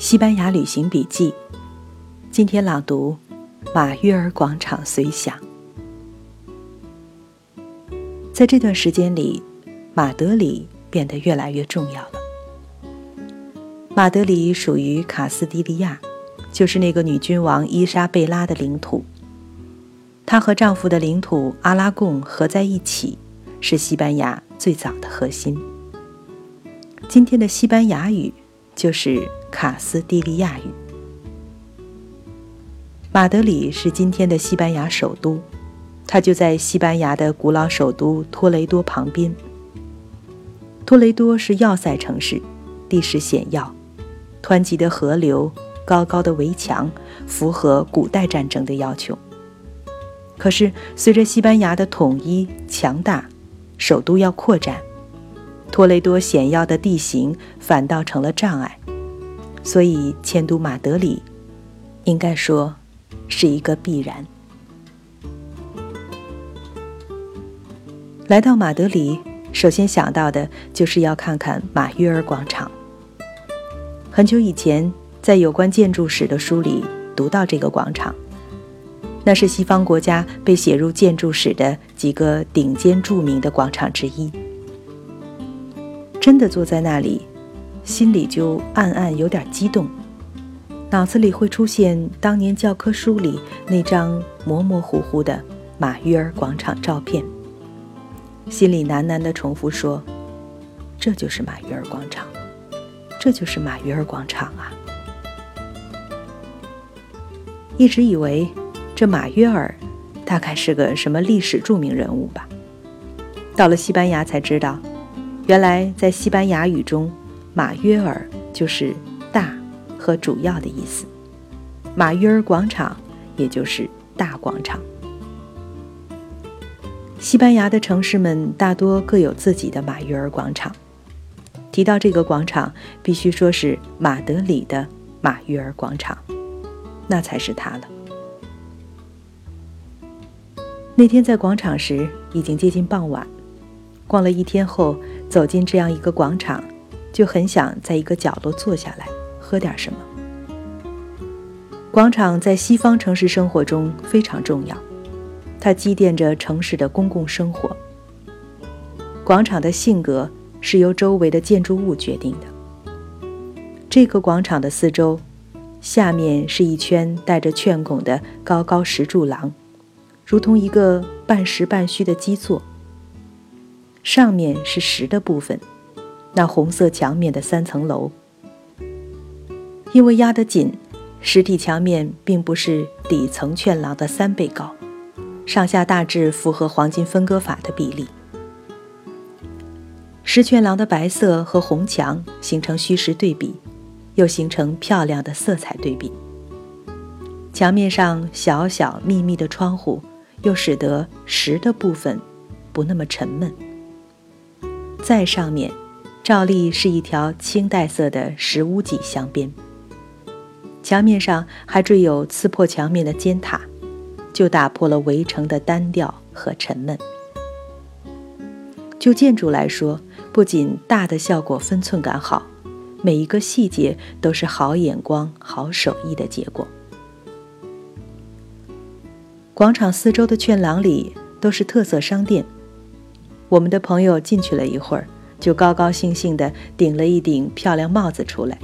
西班牙旅行笔记，今天朗读《马约尔广场随想》。在这段时间里，马德里变得越来越重要了。马德里属于卡斯蒂利亚，就是那个女君王伊莎贝拉的领土。她和丈夫的领土阿拉贡合在一起，是西班牙最早的核心。今天的西班牙语就是卡斯蒂利亚语。马德里是今天的西班牙首都。它就在西班牙的古老首都托雷多旁边。托雷多是要塞城市，地势险要，湍急的河流、高高的围墙，符合古代战争的要求。可是，随着西班牙的统一强大，首都要扩展，托雷多险要的地形反倒成了障碍，所以迁都马德里，应该说是一个必然。来到马德里，首先想到的就是要看看马约尔广场。很久以前，在有关建筑史的书里读到这个广场，那是西方国家被写入建筑史的几个顶尖著名的广场之一。真的坐在那里，心里就暗暗有点激动，脑子里会出现当年教科书里那张模模糊糊的马约尔广场照片。心里喃喃地重复说：“这就是马约尔广场，这就是马约尔广场啊！”一直以为这马约尔大概是个什么历史著名人物吧。到了西班牙才知道，原来在西班牙语中，马约尔就是大和主要的意思，马约尔广场也就是大广场。西班牙的城市们大多各有自己的马约尔广场。提到这个广场，必须说是马德里的马约尔广场，那才是它了。那天在广场时，已经接近傍晚。逛了一天后，走进这样一个广场，就很想在一个角落坐下来，喝点什么。广场在西方城市生活中非常重要。它积淀着城市的公共生活。广场的性格是由周围的建筑物决定的。这个广场的四周，下面是一圈带着券拱的高高石柱廊，如同一个半实半虚的基座。上面是实的部分，那红色墙面的三层楼。因为压得紧，实体墙面并不是底层券廊的三倍高。上下大致符合黄金分割法的比例。石券廊的白色和红墙形成虚实对比，又形成漂亮的色彩对比。墙面上小小密密的窗户，又使得实的部分不那么沉闷。再上面，照例是一条青黛色的石屋脊镶边。墙面上还缀有刺破墙面的尖塔。就打破了围城的单调和沉闷。就建筑来说，不仅大的效果分寸感好，每一个细节都是好眼光、好手艺的结果。广场四周的券廊里都是特色商店。我们的朋友进去了一会儿，就高高兴兴地顶了一顶漂亮帽子出来。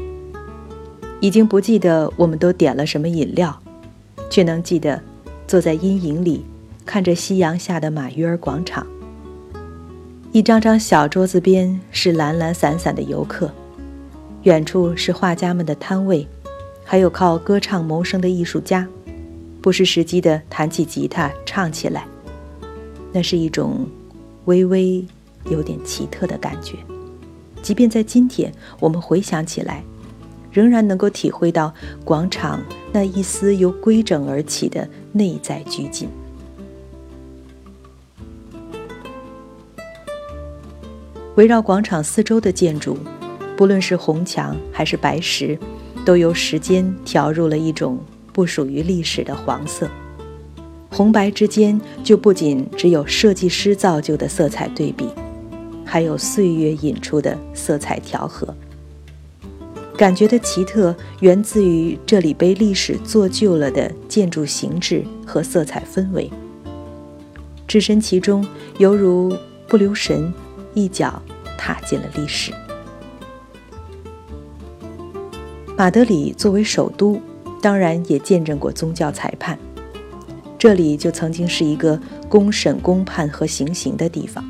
已经不记得我们都点了什么饮料，却能记得。坐在阴影里，看着夕阳下的马约尔广场。一张张小桌子边是懒懒散散的游客，远处是画家们的摊位，还有靠歌唱谋生的艺术家，不失时机地弹起吉他唱起来。那是一种微微有点奇特的感觉，即便在今天，我们回想起来。仍然能够体会到广场那一丝由规整而起的内在拘谨。围绕广场四周的建筑，不论是红墙还是白石，都由时间调入了一种不属于历史的黄色。红白之间，就不仅只有设计师造就的色彩对比，还有岁月引出的色彩调和。感觉的奇特源自于这里被历史做旧了的建筑形制和色彩氛围。置身其中，犹如不留神，一脚踏进了历史。马德里作为首都，当然也见证过宗教裁判。这里就曾经是一个公审、公判和行刑的地方。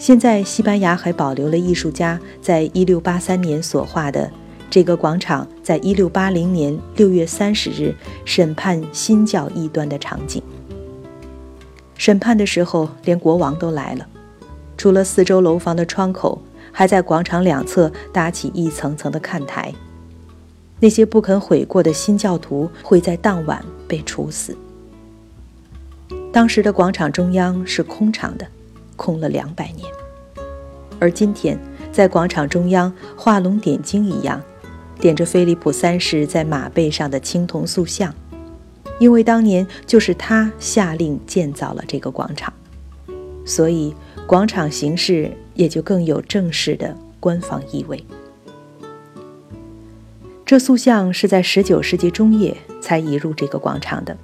现在，西班牙还保留了艺术家在1683年所画的这个广场在1680年6月30日审判新教异端的场景。审判的时候，连国王都来了。除了四周楼房的窗口，还在广场两侧搭起一层层的看台。那些不肯悔过的新教徒会在当晚被处死。当时的广场中央是空场的，空了两百年。而今天，在广场中央画龙点睛一样，点着菲利普三世在马背上的青铜塑像。因为当年就是他下令建造了这个广场，所以广场形式也就更有正式的官方意味。这塑像是在19世纪中叶才移入这个广场的。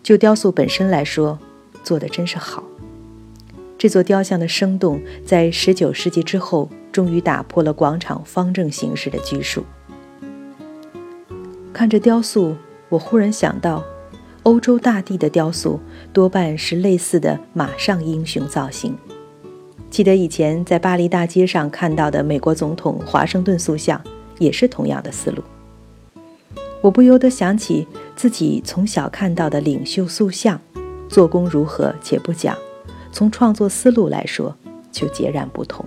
就雕塑本身来说，做的真是好。这座雕像的生动，在19世纪之后终于打破了广场方正形式的拘束。看着雕塑。我忽然想到，欧洲大地的雕塑多半是类似的马上英雄造型。记得以前在巴黎大街上看到的美国总统华盛顿塑像，也是同样的思路。我不由得想起自己从小看到的领袖塑像，做工如何且不讲，从创作思路来说就截然不同。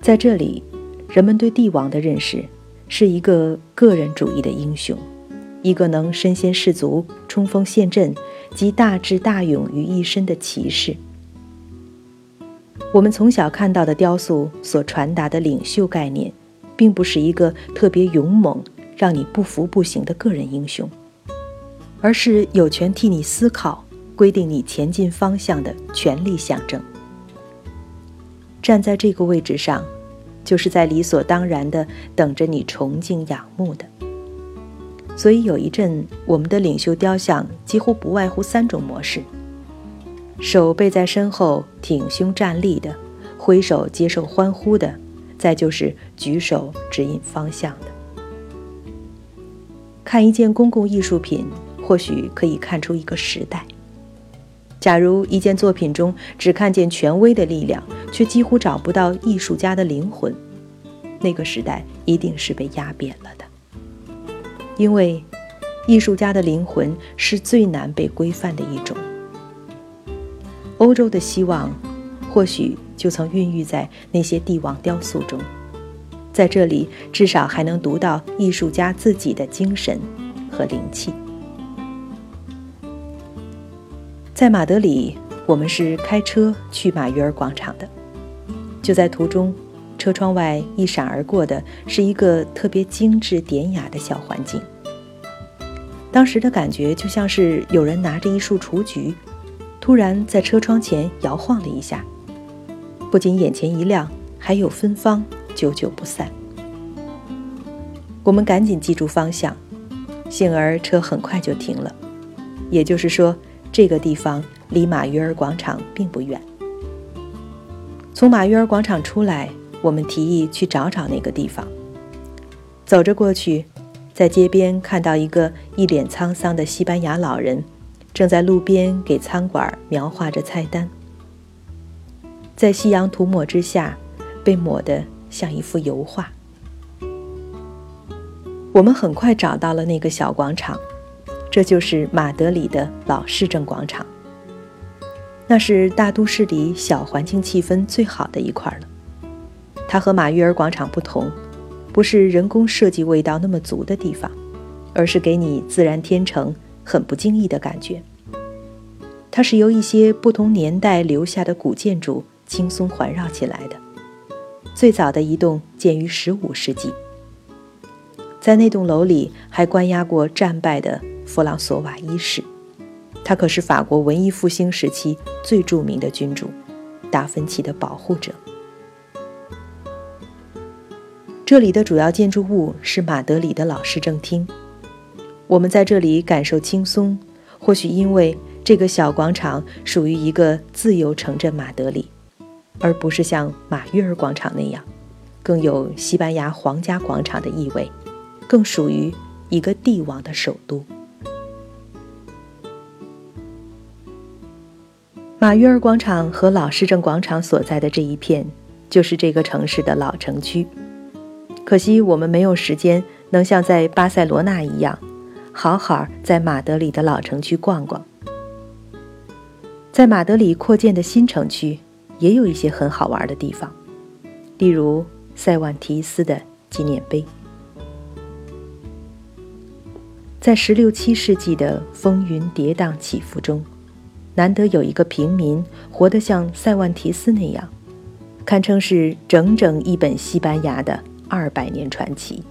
在这里，人们对帝王的认识。是一个个人主义的英雄，一个能身先士卒、冲锋陷阵、集大智大勇于一身的骑士。我们从小看到的雕塑所传达的领袖概念，并不是一个特别勇猛、让你不服不行的个人英雄，而是有权替你思考、规定你前进方向的权力象征。站在这个位置上。就是在理所当然的等着你崇敬仰慕的，所以有一阵，我们的领袖雕像几乎不外乎三种模式：手背在身后挺胸站立的，挥手接受欢呼的，再就是举手指引方向的。看一件公共艺术品，或许可以看出一个时代。假如一件作品中只看见权威的力量，却几乎找不到艺术家的灵魂，那个时代一定是被压扁了的。因为艺术家的灵魂是最难被规范的一种。欧洲的希望，或许就曾孕育在那些帝王雕塑中，在这里至少还能读到艺术家自己的精神和灵气。在马德里，我们是开车去马约尔广场的。就在途中，车窗外一闪而过的是一个特别精致典雅的小环境。当时的感觉就像是有人拿着一束雏菊，突然在车窗前摇晃了一下，不仅眼前一亮，还有芬芳，久久不散。我们赶紧记住方向，幸而车很快就停了。也就是说。这个地方离马约尔广场并不远。从马约尔广场出来，我们提议去找找那个地方。走着过去，在街边看到一个一脸沧桑的西班牙老人，正在路边给餐馆描画着菜单。在夕阳涂抹之下，被抹得像一幅油画。我们很快找到了那个小广场。这就是马德里的老市政广场，那是大都市里小环境气氛最好的一块了。它和马约尔广场不同，不是人工设计味道那么足的地方，而是给你自然天成、很不经意的感觉。它是由一些不同年代留下的古建筑轻松环绕起来的。最早的一栋建于15世纪，在那栋楼里还关押过战败的。弗朗索瓦一世，他可是法国文艺复兴时期最著名的君主，达芬奇的保护者。这里的主要建筑物是马德里的老市政厅。我们在这里感受轻松，或许因为这个小广场属于一个自由城镇马德里，而不是像马约尔广场那样，更有西班牙皇家广场的意味，更属于一个帝王的首都。马约尔广场和老市政广场所在的这一片，就是这个城市的老城区。可惜我们没有时间能像在巴塞罗那一样。好好在马德里的老城区逛逛，在马德里扩建的新城区也有一些很好玩的地方，例如塞万提斯的纪念碑。在十六七世纪的风云跌宕起伏中，难得有一个平民活得像塞万提斯那样，堪称是整整一本西班牙的二百年传奇。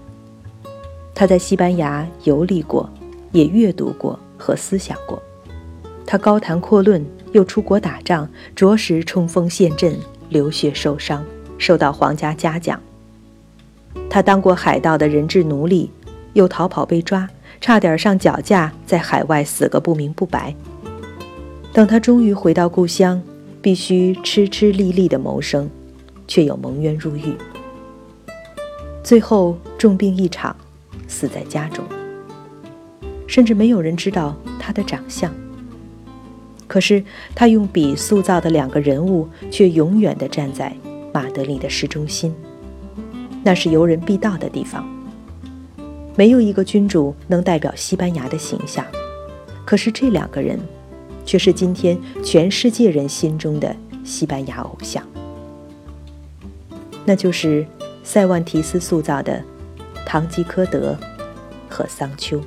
他在西班牙游历过。也阅读过和思想过，他高谈阔论，又出国打仗，着实冲锋陷阵，流血受伤，受到皇家嘉奖。他当过海盗的人质奴隶，又逃跑被抓，差点上绞架，在海外死个不明不白。等他终于回到故乡，必须吃吃力力的谋生，却又蒙冤入狱，最后重病一场，死在家中。甚至没有人知道他的长相。可是他用笔塑造的两个人物，却永远地站在马德里的市中心。那是游人必到的地方。没有一个君主能代表西班牙的形象，可是这两个人，却是今天全世界人心中的西班牙偶像。那就是塞万提斯塑造的唐吉诃德和桑丘。